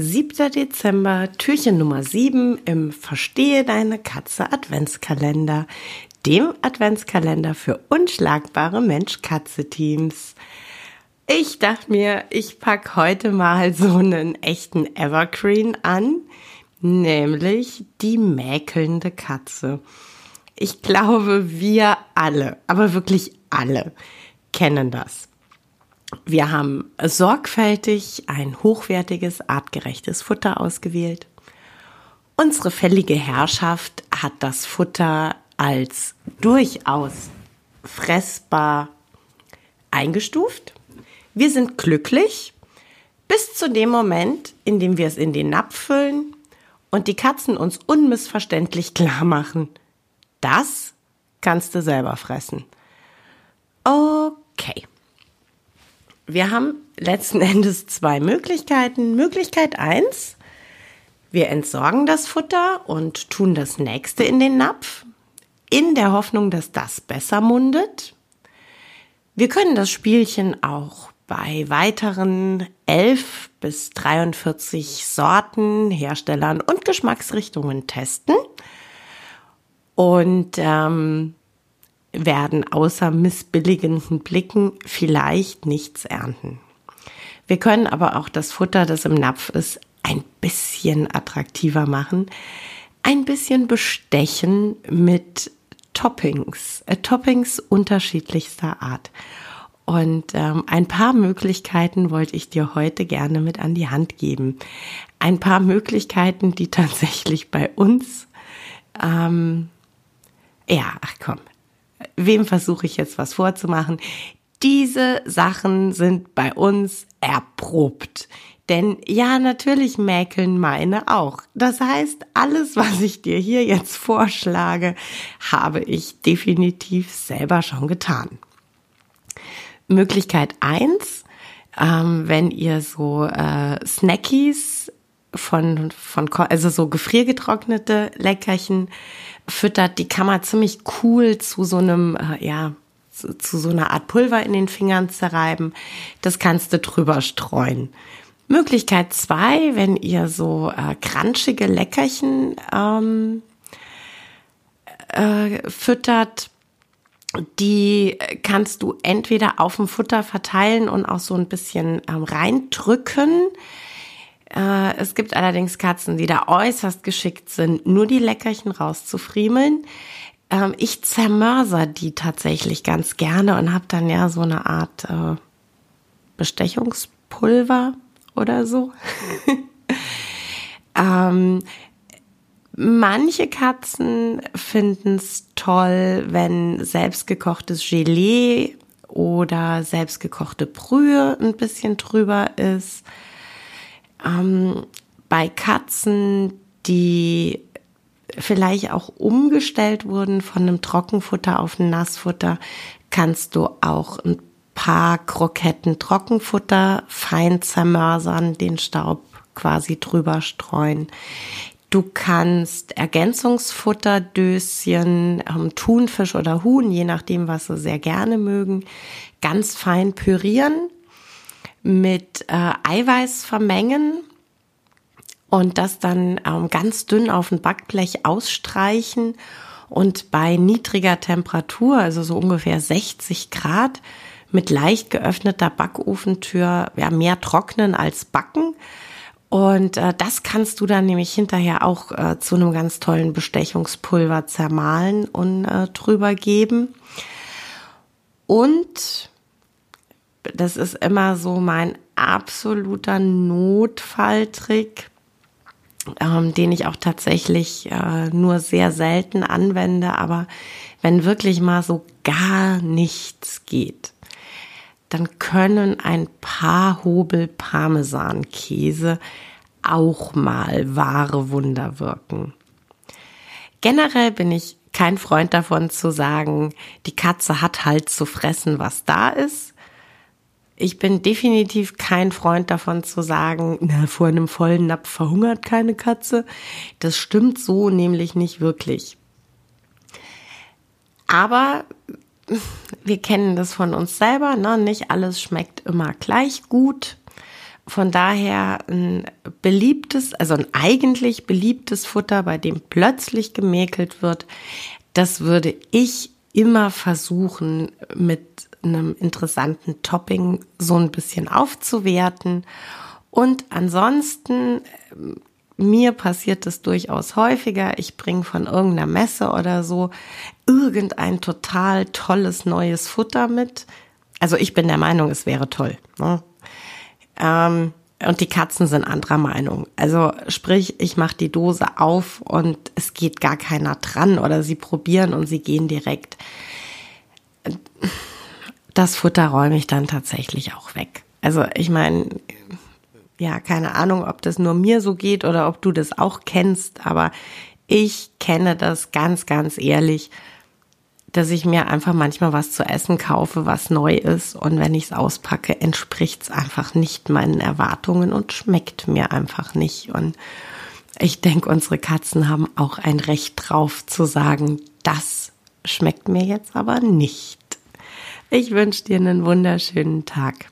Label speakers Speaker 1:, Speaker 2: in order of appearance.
Speaker 1: 7. Dezember, Türchen Nummer 7 im Verstehe deine Katze Adventskalender, dem Adventskalender für unschlagbare Mensch-Katze-Teams. Ich dachte mir, ich pack heute mal so einen echten Evergreen an, nämlich die mäkelnde Katze. Ich glaube, wir alle, aber wirklich alle, kennen das. Wir haben sorgfältig ein hochwertiges, artgerechtes Futter ausgewählt. Unsere fällige Herrschaft hat das Futter als durchaus fressbar eingestuft. Wir sind glücklich bis zu dem Moment, in dem wir es in den Napf füllen und die Katzen uns unmissverständlich klar machen. Das kannst du selber fressen. Wir haben letzten Endes zwei Möglichkeiten. Möglichkeit eins: wir entsorgen das Futter und tun das nächste in den Napf, in der Hoffnung, dass das besser mundet. Wir können das Spielchen auch bei weiteren 11 bis 43 Sorten, Herstellern und Geschmacksrichtungen testen. Und ähm, werden außer missbilligenden Blicken vielleicht nichts ernten. Wir können aber auch das Futter, das im Napf ist, ein bisschen attraktiver machen, ein bisschen bestechen mit Toppings, äh, Toppings unterschiedlichster Art. Und ähm, ein paar Möglichkeiten wollte ich dir heute gerne mit an die Hand geben. Ein paar Möglichkeiten, die tatsächlich bei uns, ähm, ja, ach komm, wem versuche ich jetzt was vorzumachen? Diese Sachen sind bei uns erprobt. Denn ja, natürlich mäkeln meine auch. Das heißt, alles, was ich dir hier jetzt vorschlage, habe ich definitiv selber schon getan. Möglichkeit eins: ähm, wenn ihr so äh, Snackies von, von, also so gefriergetrocknete Leckerchen füttert, die kann man ziemlich cool zu so einem, äh, ja, zu, zu so einer Art Pulver in den Fingern zerreiben. Das kannst du drüber streuen. Möglichkeit zwei, wenn ihr so äh, crunchige Leckerchen ähm, äh, füttert, die kannst du entweder auf dem Futter verteilen und auch so ein bisschen ähm, reindrücken. Äh, es gibt allerdings Katzen, die da äußerst geschickt sind, nur die Leckerchen rauszufriemeln. Ähm, ich zermörser die tatsächlich ganz gerne und habe dann ja so eine Art äh, Bestechungspulver oder so. ähm, manche Katzen finden es toll, wenn selbstgekochtes Gelee oder selbstgekochte Brühe ein bisschen drüber ist. Ähm, bei Katzen, die vielleicht auch umgestellt wurden von einem Trockenfutter auf ein Nassfutter, kannst du auch ein paar Kroketten Trockenfutter fein zermörsern, den Staub quasi drüber streuen. Du kannst Ergänzungsfutterdöschen, ähm, Thunfisch oder Huhn, je nachdem, was sie sehr gerne mögen, ganz fein pürieren mit äh, Eiweiß vermengen und das dann ähm, ganz dünn auf ein Backblech ausstreichen und bei niedriger Temperatur, also so ungefähr 60 Grad, mit leicht geöffneter Backofentür ja, mehr trocknen als backen. Und äh, das kannst du dann nämlich hinterher auch äh, zu einem ganz tollen Bestechungspulver zermahlen und äh, drüber geben. Und das ist immer so mein absoluter Notfalltrick, ähm, den ich auch tatsächlich äh, nur sehr selten anwende. Aber wenn wirklich mal so gar nichts geht, dann können ein paar Hobel Parmesankäse auch mal wahre Wunder wirken. Generell bin ich kein Freund davon zu sagen, die Katze hat halt zu fressen, was da ist. Ich bin definitiv kein Freund davon zu sagen, na, vor einem vollen Napf verhungert keine Katze. Das stimmt so nämlich nicht wirklich. Aber wir kennen das von uns selber, ne? nicht alles schmeckt immer gleich gut. von daher ein beliebtes, also ein eigentlich beliebtes Futter, bei dem plötzlich gemäkelt wird, das würde ich immer versuchen mit einem interessanten Topping so ein bisschen aufzuwerten. Und ansonsten, mir passiert es durchaus häufiger. Ich bringe von irgendeiner Messe oder so irgendein total tolles neues Futter mit. Also ich bin der Meinung, es wäre toll. Ne? Ähm, und die Katzen sind anderer Meinung. Also sprich, ich mache die Dose auf und es geht gar keiner dran oder sie probieren und sie gehen direkt. Das Futter räume ich dann tatsächlich auch weg. Also ich meine, ja, keine Ahnung, ob das nur mir so geht oder ob du das auch kennst, aber ich kenne das ganz, ganz ehrlich dass ich mir einfach manchmal was zu essen kaufe, was neu ist und wenn ich es auspacke, entspricht es einfach nicht meinen Erwartungen und schmeckt mir einfach nicht. Und ich denke, unsere Katzen haben auch ein Recht drauf zu sagen, das schmeckt mir jetzt aber nicht. Ich wünsche dir einen wunderschönen Tag.